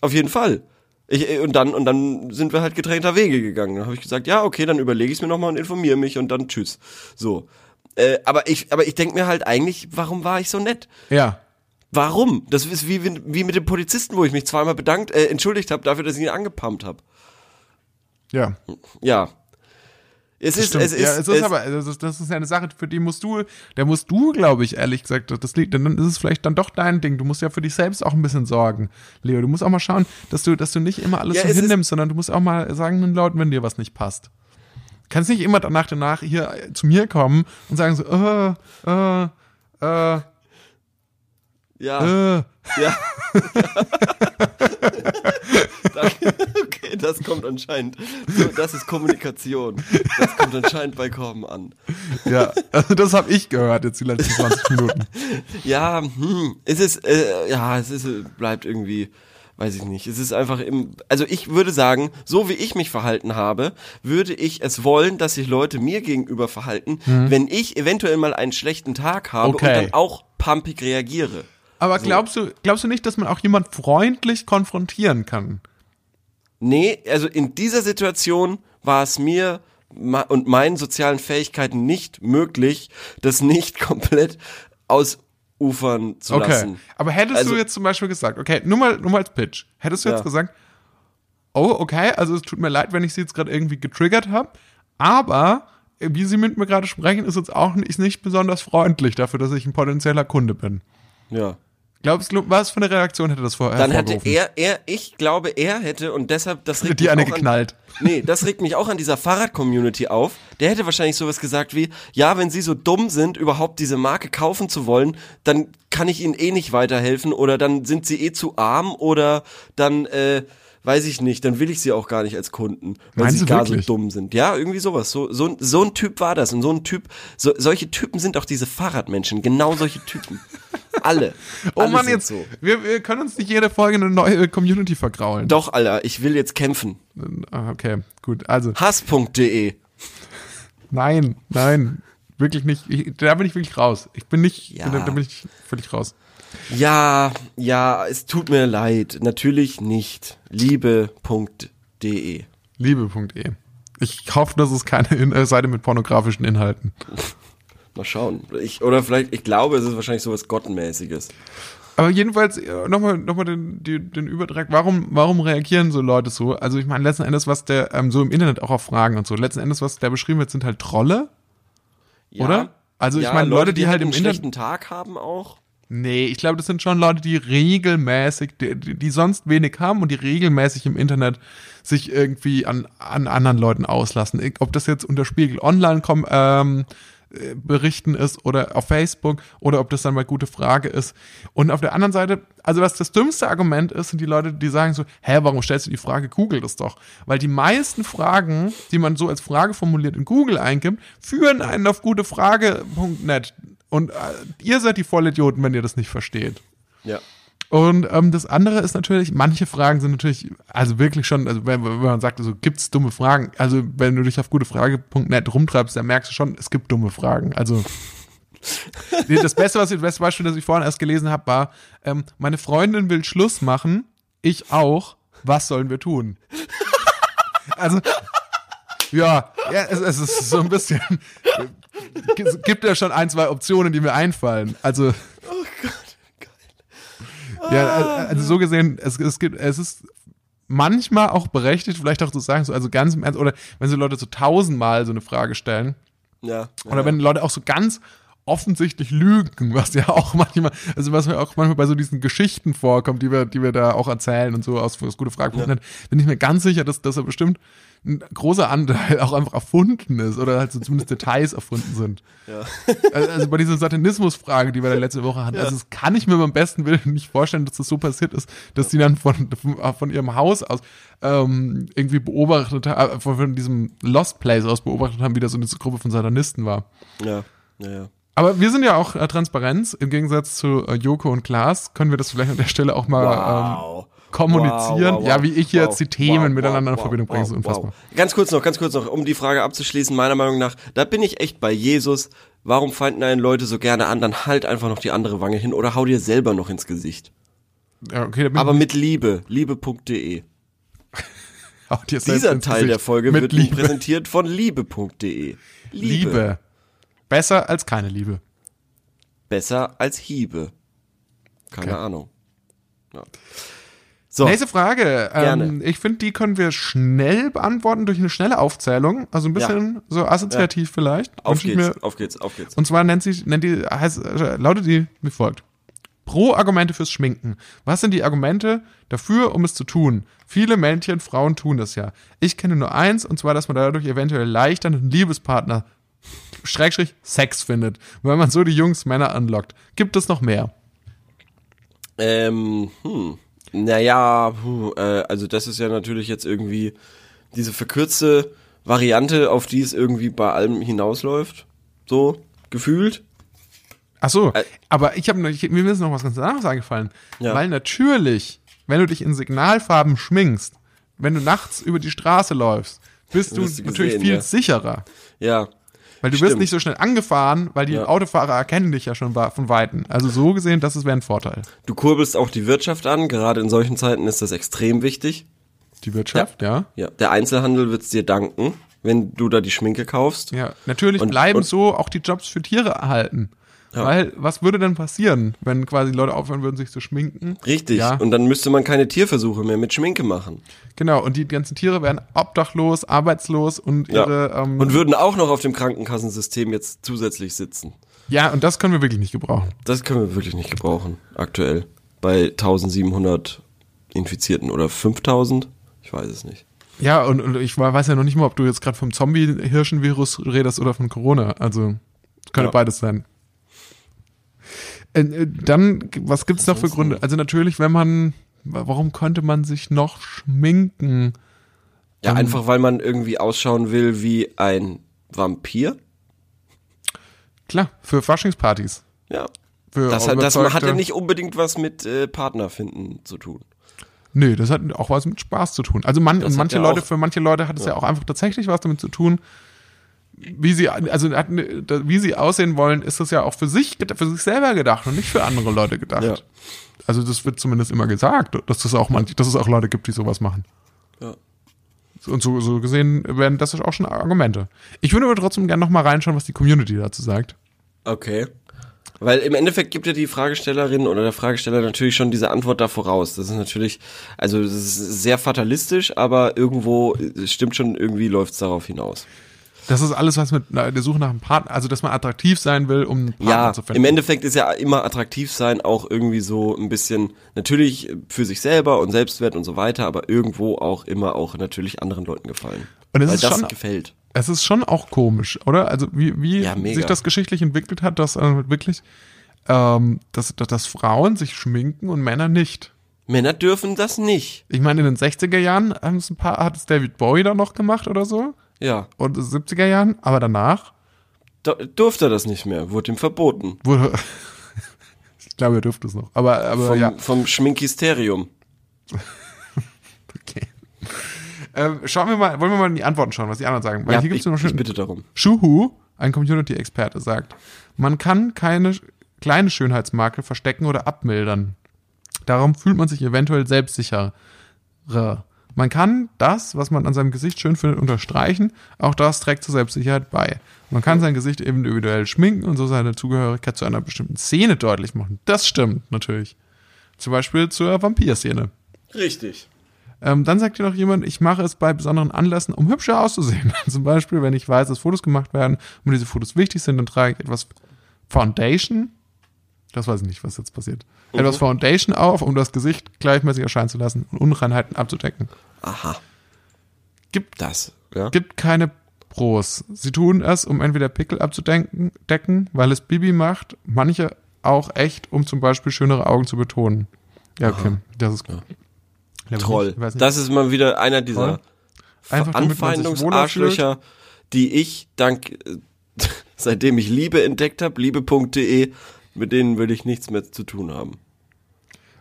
auf jeden Fall. Ich, äh, und dann und dann sind wir halt getrennter Wege gegangen. Dann habe ich gesagt, ja, okay, dann überlege ich es mir nochmal und informiere mich und dann tschüss. So. Äh, aber ich, aber ich denke mir halt eigentlich, warum war ich so nett? Ja. Warum? Das ist wie, wie mit dem Polizisten, wo ich mich zweimal bedankt, äh, entschuldigt habe dafür, dass ich ihn angepumpt habe. Ja. Ja. Es ist, es ist, ja, es ist aber, das ist, das ist ja eine Sache, für die musst du, da musst du, glaube ich, ehrlich gesagt, das liegt, dann ist es vielleicht dann doch dein Ding. Du musst ja für dich selbst auch ein bisschen sorgen, Leo. Du musst auch mal schauen, dass du, dass du nicht immer alles Ja, so es hinnimmst, sondern du musst auch mal sagen den Leuten, wenn dir was nicht passt. Kannst nicht immer danach danach hier zu mir kommen und sagen so, äh, äh, äh, ja, äh. ja. okay, das kommt anscheinend. So, das ist Kommunikation. Das kommt anscheinend bei Korben an. Ja, also das habe ich gehört jetzt die letzten 20 Minuten. Ja, hm, es ist, äh, ja, es ist, bleibt irgendwie, weiß ich nicht. Es ist einfach im, also ich würde sagen, so wie ich mich verhalten habe, würde ich es wollen, dass sich Leute mir gegenüber verhalten, wenn ich eventuell mal einen schlechten Tag habe Mhm. Okay. und dann auch pumpig reagiere. Aber glaubst du, glaubst du nicht, dass man auch jemand freundlich konfrontieren kann? Nee, also in dieser Situation war es mir und meinen sozialen Fähigkeiten nicht möglich, das nicht komplett ausufern zu Okay. lassen. Aber hättest Also- du jetzt zum Beispiel gesagt, okay, nur mal, nur mal als Pitch, hättest du jetzt Ja. gesagt, oh, okay, also es tut mir leid, wenn ich sie jetzt gerade irgendwie getriggert habe, aber wie sie mit mir gerade sprechen, ist jetzt auch nicht, ist nicht besonders freundlich dafür, dass ich ein potenzieller Kunde bin. Ja. Glaubst du, was für eine Reaktion hätte das vorher Dann hätte er, er, ich glaube, er hätte und deshalb, das regt Die mich eine auch an- geknallt. Nee, das regt mich auch an dieser Fahrrad-Community auf. Der hätte wahrscheinlich sowas gesagt wie, ja, wenn Sie so dumm sind, überhaupt diese Marke kaufen zu wollen, dann kann ich Ihnen eh nicht weiterhelfen oder dann sind Sie eh zu arm oder dann, äh, weiß ich nicht, dann will ich Sie auch gar nicht als Kunden, weil Meinst Sie gar wirklich? so dumm sind. Ja, irgendwie sowas. So, so, so ein Typ war das und so ein Typ, so, solche Typen sind auch diese Fahrradmenschen, genau solche Typen. Alle. Oh Alle Mann, jetzt, so. wir, wir können uns nicht jede Folge eine neue Community vergraulen. Doch, Alter, ich will jetzt kämpfen. Ah, Okay, gut, also, Hass.de. nein, nein, wirklich nicht, ich, da bin ich wirklich raus. Ich bin nicht, Ja. da, da bin ich völlig raus. Ja, ja, es tut mir leid. Natürlich nicht. Liebe.de. Liebe.de. Ich hoffe, das ist keine In äh, Seite mit pornografischen Inhalten. Mal schauen. Ich, oder vielleicht, ich glaube, es ist wahrscheinlich sowas Gottenmäßiges. Aber jedenfalls nochmal noch mal den, die, den Übertrag. Warum, warum reagieren so Leute so? Also ich meine, letzten Endes, was der ähm, so im Internet auch auf Fragen und so, letzten Endes, was da beschrieben wird, sind halt Trolle. Ja, Oder? Also ich meine, Leute, die halt im einen Internet- schlechten Tag haben auch. Nee, ich glaube, das sind schon Leute, die regelmäßig, die, die sonst wenig haben und die regelmäßig im Internet sich irgendwie an, an anderen Leuten auslassen. Ob das jetzt unter Spiegel Online kom, ähm, äh, berichten ist oder auf Facebook oder ob das dann mal gute Frage ist. Und auf der anderen Seite, also was das dümmste Argument ist, sind die Leute, die sagen so, hä, warum stellst du die Frage? Google das doch. Weil die meisten Fragen, die man so als Frage formuliert in Google eingibt, führen einen auf gutefrage.net. Und äh, ihr seid die Vollidioten, wenn ihr das nicht versteht. Ja. Und ähm, das andere ist natürlich, manche Fragen sind natürlich, also wirklich schon, also wenn, wenn man sagt, also gibt's dumme Fragen, also wenn du dich auf gutefrage.net rumtreibst, dann merkst du schon, es gibt dumme Fragen. Also das Beste, was ich, das beste Beispiel, das ich vorhin erst gelesen habe, war, ähm, meine Freundin will Schluss machen, ich auch, was sollen wir tun? Also, ja, ja es, es ist so ein bisschen, es gibt ja schon ein, zwei Optionen, die mir einfallen. Also, ja, also so gesehen, es, es gibt, es ist manchmal auch berechtigt, vielleicht auch zu sagen, so, also ganz im Ernst, oder wenn so Leute so tausendmal so eine Frage stellen, Ja. oder wenn Leute auch so ganz offensichtlich lügen, was ja auch manchmal, also was mir auch manchmal bei so diesen Geschichten vorkommt, die wir, die wir da auch erzählen und so aus, aus gute Fragen, ja. bin ich mir ganz sicher, dass, dass er bestimmt ein großer Anteil auch einfach erfunden ist oder halt so zumindest Details erfunden sind. Ja. Also, also bei dieser Satanismus-Frage, die wir da letzte Woche hatten, Ja. also das kann ich mir beim besten Willen nicht vorstellen, dass das so passiert ist, dass die dann von, von ihrem Haus aus ähm, irgendwie beobachtet haben, von, von diesem Lost Place aus beobachtet haben, wie da so eine Gruppe von Satanisten war. Ja. Ja, ja. Aber wir sind ja auch äh, Transparenz. Im Gegensatz zu äh, Joko und Klaas können wir das vielleicht an der Stelle auch mal ähm, kommunizieren. Wow, wow, Ja, wie ich hier wow, jetzt die Themen miteinander in Verbindung bringe, ist unfassbar. Ganz kurz noch, ganz kurz noch, um die Frage abzuschließen, meiner Meinung nach, da bin ich echt bei Jesus. Warum feinden einen Leute so gerne an? Dann halt einfach noch die andere Wange hin oder hau dir selber noch ins Gesicht. Ja, okay, Aber mit Liebe, liebe.de. Dieser Teil der Folge wird Ihnen Liebe. präsentiert von liebe.de. Liebe. Besser als keine Liebe. Besser als Hiebe. Keine Okay. Ahnung. Ja. So, Nächste Frage. Ähm, ich finde, die können wir schnell beantworten durch eine schnelle Aufzählung. Also ein bisschen so assoziativ vielleicht. auf Wünsch geht's, auf geht's, auf geht's. Und zwar nennt sich, nennt die, heißt, äh, lautet die wie folgt. Pro-Argumente fürs Schminken. Was sind die Argumente dafür, um es zu tun? Viele Männchen, Frauen tun das ja. Ich kenne nur eins, und zwar, dass man dadurch eventuell leichter einen Liebespartner, Schrägstrich, Sex findet, weil man so die Jungs, Männer anlockt. Gibt es noch mehr? Ähm, hm. Naja, puh, äh, also das ist ja natürlich jetzt irgendwie diese verkürzte Variante, auf die es irgendwie bei allem hinausläuft. So, gefühlt. Ach so, Ä- aber ich habe mir ist noch was ganz anderes eingefallen. Ja. Weil natürlich, wenn du dich in Signalfarben schminkst, wenn du nachts über die Straße läufst, bist du du natürlich gesehen, viel ja. sicherer. Ja. Weil du wirst Stimmt. nicht so schnell angefahren, weil die Ja. Autofahrer erkennen dich ja schon von Weitem. Also so gesehen, das wäre ein Vorteil. Du kurbelst auch die Wirtschaft an. Gerade in solchen Zeiten ist das extrem wichtig. Die Wirtschaft, ja. Ja. Der Einzelhandel wird's dir danken, wenn du da die Schminke kaufst. Ja, natürlich Und- bleiben und- so auch die Jobs für Tiere erhalten. Ja. Weil, was würde denn passieren, wenn quasi Leute aufhören würden, sich zu schminken? Richtig. Ja. Und dann müsste man keine Tierversuche mehr mit Schminke machen. Genau, und die ganzen Tiere werden obdachlos, arbeitslos und Ja. ihre, ähm, Und würden auch noch auf dem Krankenkassensystem jetzt zusätzlich sitzen. ja, und das können wir wirklich nicht gebrauchen. Das können wir wirklich nicht gebrauchen, aktuell. Bei 1700 Infizierten oder 5000? Ich weiß es nicht. Ja, und, und ich weiß ja noch nicht mal, ob du jetzt gerade vom Zombie-Hirschenvirus redest oder von Corona. Also, könnte Ja. beides sein. Äh, äh, dann, was gibt's noch für Gründe? Also natürlich, wenn man, warum könnte man sich noch schminken? Ja, Ähm. einfach weil man irgendwie ausschauen will wie ein Vampir. Klar, für Faschingspartys. Ja. Für Das, hat, das hat ja nicht unbedingt was mit äh, Partner finden zu tun. Nee, das hat auch was mit Spaß zu tun. Also man, manche ja Leute, auch- für manche Leute hat es ja. auch einfach tatsächlich was damit zu tun, wie sie, also hat, wie sie aussehen wollen, ist das ja auch für sich, für sich selber gedacht und nicht für andere Leute gedacht. Ja. Also das wird zumindest immer gesagt, dass das auch manche, dass es auch Leute gibt, die sowas machen. Ja. Und so, so gesehen werden das auch schon Argumente. Ich würde aber trotzdem gerne noch mal reinschauen, was die Community dazu sagt. Okay. Weil im Endeffekt gibt ja die Fragestellerin oder der Fragesteller natürlich schon diese Antwort da voraus. Das ist natürlich, also das ist sehr fatalistisch, aber irgendwo es stimmt schon, irgendwie läuft's darauf hinaus. Das ist alles, was mit der Suche nach einem Partner, also dass man attraktiv sein will, um einen Partner Ja, zu finden. im Endeffekt ist ja immer attraktiv sein auch irgendwie so ein bisschen, natürlich für sich selber und Selbstwert und so weiter, aber irgendwo auch immer auch natürlich anderen Leuten gefallen. Und es ist das schon- gefällt. Es ist schon auch komisch, oder? Also wie, wie Ja, sich das geschichtlich entwickelt hat, dass äh, wirklich, ähm, dass, dass, dass Frauen sich schminken und Männer nicht. Männer dürfen das nicht. Ich meine, in den 60er Jahren ein paar, hat es David Bowie da noch gemacht oder so. Ja, Und in den 70er Jahren, aber danach da, durfte er das nicht mehr, wurde ihm verboten. wurde. ich glaube, er dürfte es noch. Aber, aber Vom, ja. vom Schminkisterium. Okay. Ähm, schauen wir mal, wollen wir mal in die Antworten schauen, was die anderen sagen. Weil Ja, hier gibt ich, noch ich schön. bitte darum. Schuhu, ein Community-Experte, sagt, man kann keine kleine Schönheitsmakel verstecken oder abmildern. Darum fühlt man sich eventuell selbstsicherer. Man kann das, was man an seinem Gesicht schön findet, unterstreichen. Auch das trägt zur Selbstsicherheit bei. Man kann sein Gesicht individuell schminken und so seine Zugehörigkeit zu einer bestimmten Szene deutlich machen. Das stimmt natürlich. Zum Beispiel zur Vampir-Szene. Richtig. Ähm, dann sagt dir noch jemand, ich mache es bei besonderen Anlässen, um hübscher auszusehen. Zum Beispiel, wenn ich weiß, dass Fotos gemacht werden und diese Fotos wichtig sind, dann trage ich etwas Foundation. Das weiß ich nicht, was jetzt passiert. Etwas Foundation auf, um das Gesicht gleichmäßig erscheinen zu lassen und Unreinheiten abzudecken. Aha. Gibt, Das, ja. gibt keine Pros. Sie tun es, um entweder Pickel abzudecken, decken, weil es Bibi macht, manche auch echt, um zum Beispiel schönere Augen zu betonen. Ja, okay, das ist gut. Ich Toll. nicht. Das ist mal wieder einer dieser Anfeindungsarschlöcher, die ich dank, seitdem ich Liebe entdeckt habe, liebe.de, mit denen will ich nichts mehr zu tun haben.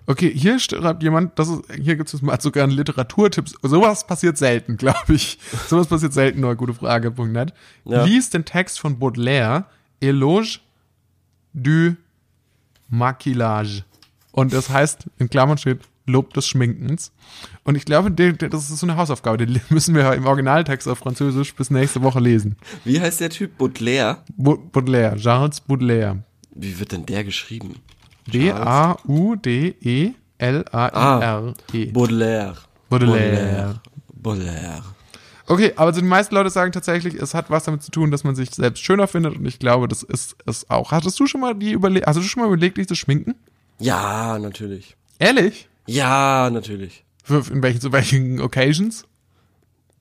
Okay, hier schreibt jemand, das ist, hier gibt es mal sogar einen Literaturtipp. Sowas passiert selten, glaube ich. Sowas passiert selten, nur gute Frage.net. Ja. Lies den Text von Baudelaire, Éloge du Maquillage. Und das heißt, in Klammern steht Lob des Schminkens. Und ich glaube, das ist so eine Hausaufgabe. Den müssen wir im Originaltext auf Französisch bis nächste Woche lesen. Wie heißt der Typ? Baudelaire? Ba- Baudelaire, Charles Baudelaire. Wie wird denn der geschrieben? B-A-U-D-E-L-A-I-R-E. Baudelaire. Baudelaire. Baudelaire. Okay, aber die meisten Leute sagen tatsächlich, es hat was damit zu tun, dass man sich selbst schöner findet und ich glaube, das ist es auch. Hattest du schon mal die überle hast du schon mal überlegt, dich zu schminken? Ja, natürlich. Ehrlich? Ja, natürlich. Für, in welchen, zu welchen Occasions?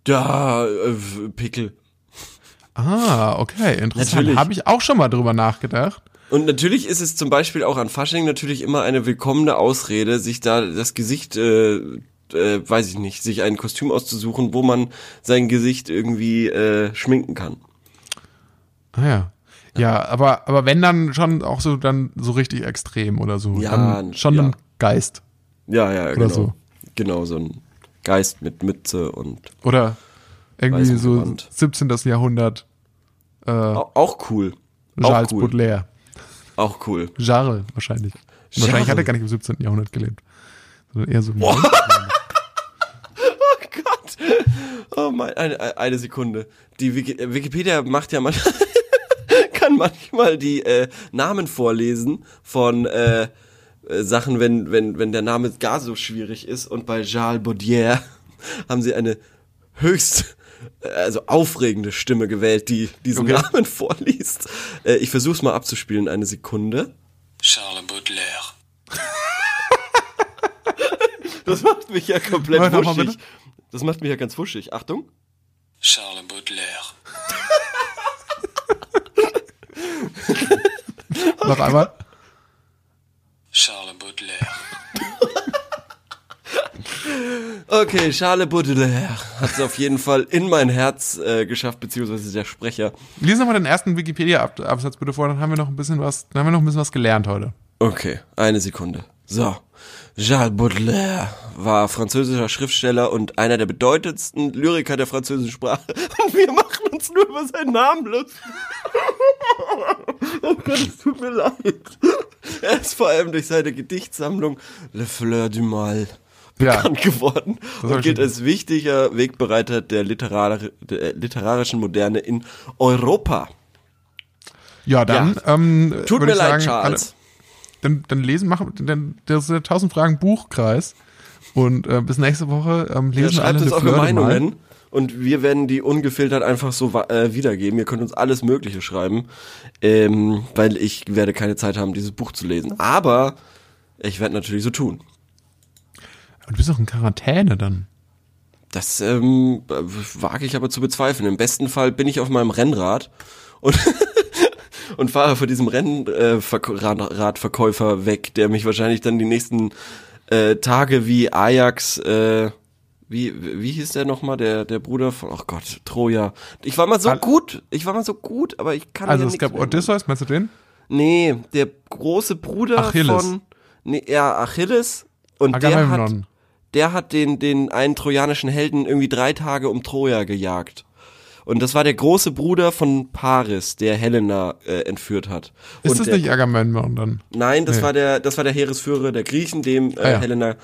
Ja, äh, Pickel. Ah, okay, interessant. Natürlich. Habe ich auch schon mal drüber nachgedacht. Und natürlich ist es zum Beispiel auch an Fasching natürlich immer eine willkommene Ausrede, sich da das Gesicht, äh, äh, weiß ich nicht, sich ein Kostüm auszusuchen, wo man sein Gesicht irgendwie äh, schminken kann. Ah ja. Ja, aber, aber wenn dann schon auch so dann so richtig extrem oder so. Ja, dann schon ja. ein Geist. Ja, ja, genau. so. Genau, so ein Geist mit Mütze und Oder irgendwie so Gewand. 17. Jahrhundert au- auch cool. Charles auch cool. Baudelaire. Auch cool. Jarre wahrscheinlich. Wahrscheinlich Jarre. hat er gar nicht im 17. Jahrhundert gelebt. Sondern eher so im Oh Gott. Oh mein, eine, eine Sekunde. Die Wiki äh, Wikipedia macht ja manchmal, kann manchmal die äh, Namen vorlesen von äh, äh, Sachen, wenn, wenn, wenn der Name gar so schwierig ist. Und bei Charles Baudier haben sie eine höchst also aufregende Stimme gewählt, die diesen Okay. Namen vorliest. Äh, ich versuch's mal abzuspielen, eine Sekunde. Charles Baudelaire. Das macht mich ja komplett Warte, wuschig. Das macht mich ja ganz wuschig. Achtung. Charles Baudelaire. Noch einmal. Charles Baudelaire. Okay, Charles Baudelaire hat es auf jeden Fall in mein Herz äh, geschafft, beziehungsweise der Sprecher. Lies nochmal den ersten Wikipedia-Absatz bitte vor, dann haben wir noch ein bisschen was, dann haben wir noch ein bisschen was gelernt heute. Okay, eine Sekunde. So. Charles Baudelaire war französischer Schriftsteller und einer der bedeutendsten Lyriker der französischen Sprache. Und wir machen uns nur über seinen Namen lustig. Oh Gott, es tut mir leid. Er ist vor allem durch seine Gedichtsammlung Le Fleur du Mal Ja. bekannt geworden hab und gilt als wichtiger Wegbereiter der, literar der literarischen Moderne in Europa. Ja, dann, Ja. ähm, Tut mir ich leid, sagen, Charles. Dann, dann lesen, machen, dann, das ist der 1000 Fragen Buchkreis. Und äh, bis nächste Woche ähm, Ja, lesen wir alle schreibt uns eure de Mal. Meinungen und wir werden die ungefiltert einfach so äh, wiedergeben. Ihr könnt uns alles Mögliche schreiben, ähm, weil ich werde keine Zeit haben, dieses Buch zu lesen. Aber ich werde natürlich so tun. Und du bist doch in Quarantäne dann. Das ähm, wage ich aber zu bezweifeln. Im besten Fall bin ich auf meinem Rennrad und und fahre vor diesem Rennradverkäufer weg, der mich wahrscheinlich dann die nächsten äh, Tage wie Ajax, äh, wie wie hieß der nochmal, der der Bruder von, ach Gott, Troja. Ich war mal so Al- gut, ich war mal so gut, aber ich kann Also es gab. Odysseus, meinst du den? Nee, der große Bruder Achilles. von, nee, ja Achilles und der hat Agamemnon. Der hat den, den einen trojanischen Helden irgendwie drei Tage um Troja gejagt. Und das war der große Bruder von Paris, der Helena äh, entführt hat. Ist und das der, nicht Agamemnon dann? Nein, das Nee. war der, das war der Heeresführer der Griechen, dem äh, Ah, ja. Helena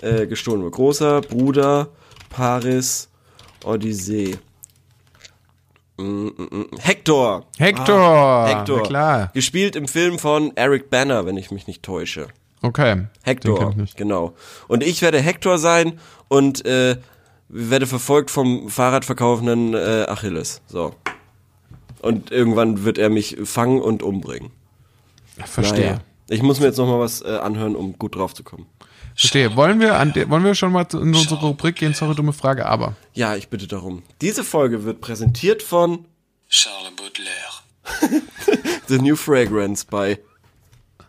äh, gestohlen wurde. Großer Bruder Paris Odyssee. Mm, mm, mm. Hector. Hector! Ah, Hector. Na klar. Gespielt im Film von Eric Banner, wenn ich mich nicht täusche. Okay. Hector, genau. Und ich werde Hector sein und äh, werde verfolgt vom Fahrradverkaufenden äh, Achilles. So. Und irgendwann wird er mich fangen und umbringen. Verstehe. Naja. Ich muss mir jetzt noch mal was äh, anhören, um gut drauf zu kommen. Verstehe. Wollen wir, an wollen wir schon mal in unsere Rubrik gehen? Sorry, dumme Frage, aber. Ja, ich bitte darum. Diese Folge wird präsentiert von Charles Baudelaire. The New Fragrance bei.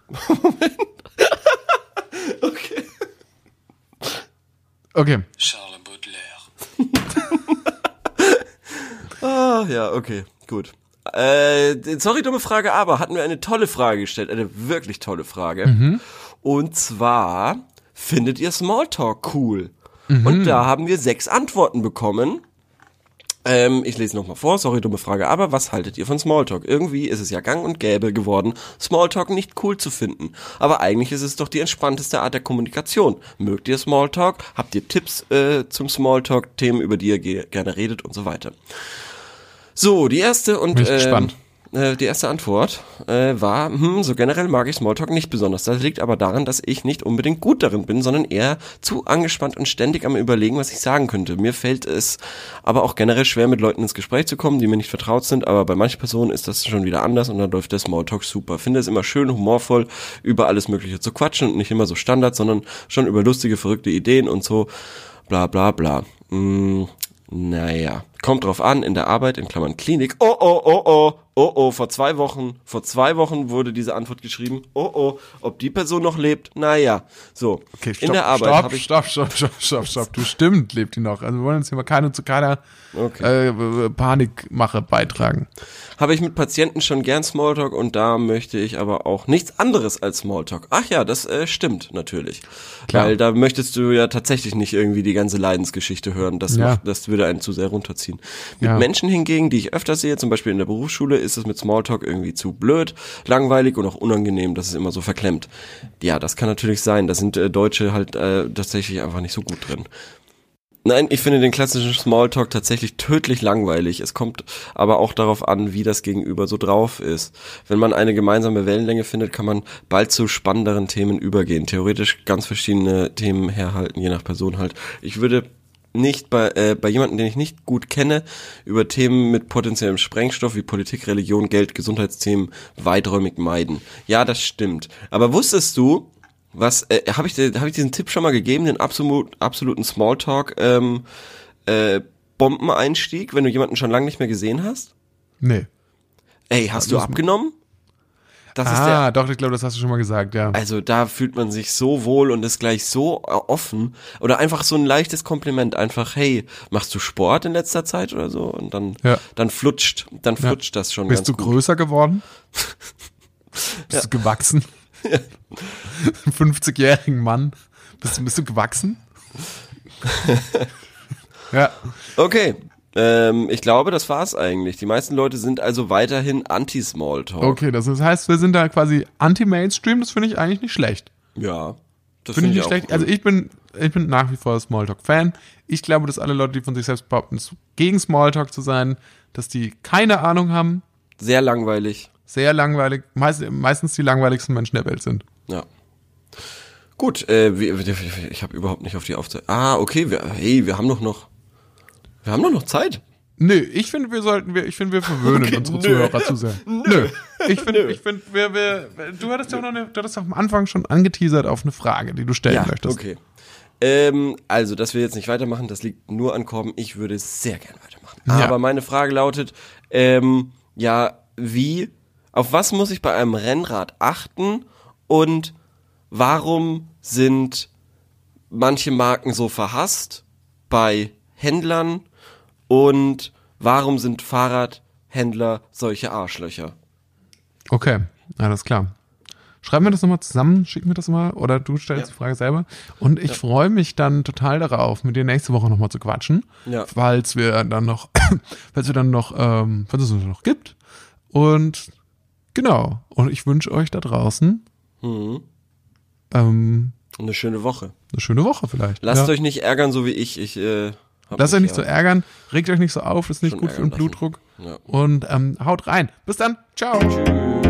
Moment. Okay. Okay. Charles Baudelaire. Ah, ja, okay, gut. Äh, sorry, dumme Frage, aber hatten wir eine tolle Frage gestellt, eine wirklich tolle Frage. Und zwar, findet ihr Smalltalk cool? Und da haben wir sechs Antworten bekommen. Ähm, ich lese nochmal vor, sorry, dumme Frage, aber was haltet ihr von Smalltalk? Irgendwie ist es ja gang und gäbe geworden, Smalltalk nicht cool zu finden. Aber eigentlich ist es doch die entspannteste Art der Kommunikation. Mögt ihr Smalltalk? Habt ihr Tipps äh, zum Smalltalk, Themen, über die ihr ge gerne redet und so weiter? So, die erste und Bin ich ähm, gespannt. Äh, die erste Antwort äh, war, hm, so generell mag ich Smalltalk nicht besonders. Das liegt aber daran, dass ich nicht unbedingt gut darin bin, sondern eher zu angespannt und ständig am überlegen, was ich sagen könnte. Mir fällt es aber auch generell schwer, mit Leuten ins Gespräch zu kommen, die mir nicht vertraut sind, aber bei manchen Personen ist das schon wieder anders und dann läuft der Smalltalk super. Finde es immer schön, humorvoll, über alles Mögliche zu quatschen und nicht immer so Standard, sondern schon über lustige, verrückte Ideen und so, bla bla bla. Mm, naja, kommt drauf an, in der Arbeit, in Klammern Klinik. Oh, oh, oh, oh, oh, oh, vor zwei Wochen, vor zwei Wochen wurde diese Antwort geschrieben. Oh, oh, ob die Person noch lebt? Naja, so. Okay, stopp, in der Arbeit stopp, ich, stopp, stopp, stopp, stopp, stopp. Du stimmt, lebt die noch. Also wir wollen uns hier mal keine zu keiner Okay. äh, Panikmache beitragen. habe ich mit Patienten schon gern Smalltalk und da möchte ich aber auch nichts anderes als Smalltalk. Ach ja, das äh, stimmt natürlich. Klar. Weil da möchtest du ja tatsächlich nicht irgendwie die ganze Leidensgeschichte hören. Das, Ja. macht, das würde einen zu sehr runterziehen. Mit Ja. Menschen hingegen, die ich öfter sehe, zum Beispiel in der Berufsschule, ist es mit Smalltalk irgendwie zu blöd, langweilig und auch unangenehm. Das ist immer so verklemmt. Ja, das kann natürlich sein. Da sind äh, Deutsche halt äh, tatsächlich einfach nicht so gut drin. Nein, ich finde den klassischen Smalltalk tatsächlich tödlich langweilig. Es kommt aber auch darauf an, wie das Gegenüber so drauf ist. Wenn man eine gemeinsame Wellenlänge findet, kann man bald zu spannenderen Themen übergehen. Theoretisch ganz verschiedene Themen herhalten, je nach Person halt. Ich würde nicht bei, äh, bei jemandem, den ich nicht gut kenne, über Themen mit potenziellem Sprengstoff wie Politik, Religion, Geld, Gesundheitsthemen weiträumig meiden. Ja, das stimmt. Aber wusstest du, was, äh, habe ich, hab ich diesen Tipp schon mal gegeben, den absolut, absoluten Smalltalk, ähm, äh, Bombeneinstieg, wenn du jemanden schon lange nicht mehr gesehen hast? Nee. Ey, hast du los- abgenommen? Das ist Ah, der, doch, ich glaube, das hast du schon mal gesagt, ja. also da fühlt man sich so wohl und ist gleich so äh, offen. Oder einfach so ein leichtes Kompliment. Einfach, hey, machst du Sport in letzter Zeit oder so? Und dann, Ja. dann flutscht, dann Ja. flutscht das schon Bist du gut. größer geworden? Bist du gewachsen? 50-jährigen Mann. Bist, bist du gewachsen? ja. Okay. Ähm, ich glaube, das war's eigentlich. Die meisten Leute sind also weiterhin anti-Smalltalk. Okay, das heißt, wir sind da quasi anti-Mainstream. Das finde ich eigentlich nicht schlecht. Ja. Das Finde ich nicht schlecht. cool. Also ich bin, ich bin nach wie vor Smalltalk-Fan. Ich glaube, dass alle Leute, die von sich selbst behaupten, gegen Smalltalk zu sein, dass die keine Ahnung haben, Sehr langweilig. sehr langweilig, meist, meistens die langweiligsten Menschen der Welt sind. Ja. Gut, äh, ich habe überhaupt nicht auf die Aufzeichnung. Ah, okay, wir, hey, wir haben doch noch, wir haben doch noch Zeit. Nö, ich finde, wir sollten, wir, ich finde, wir verwöhnen Okay, unsere nö. Zuhörer zu sehr. Nö. Ich finde, Nö. ich finde, wir, wir, du hattest ja auch noch eine, du hattest am Anfang schon angeteasert auf eine Frage, die du stellen möchtest. okay. Ähm, also, dass wir jetzt nicht weitermachen, das liegt nur an Korben. Ich würde sehr gern weitermachen. Ja. Aber meine Frage lautet, ähm, ja, wie, auf was muss ich bei einem Rennrad achten und warum sind manche Marken so verhasst bei Händlern und warum sind Fahrradhändler solche Arschlöcher? Okay, alles klar. Schreiben wir das nochmal zusammen, schicken wir das mal oder du stellst die Frage selber. Und ich freue mich dann total darauf, mit dir nächste Woche nochmal zu quatschen, Ja. falls wir dann noch, falls wir dann noch, ähm, falls es uns noch gibt. Und genau. Und ich wünsche euch da draußen Mhm. ähm, Eine schöne Woche. eine schöne Woche vielleicht. Lasst Ja. euch nicht ärgern, so wie ich. Ich äh, hab Lasst euch nicht so ja- ärgern, regt euch nicht so auf, ist nicht Schon gut für den. Blutdruck. Ja. Und ähm, haut rein. Bis dann. Ciao. Tschüss.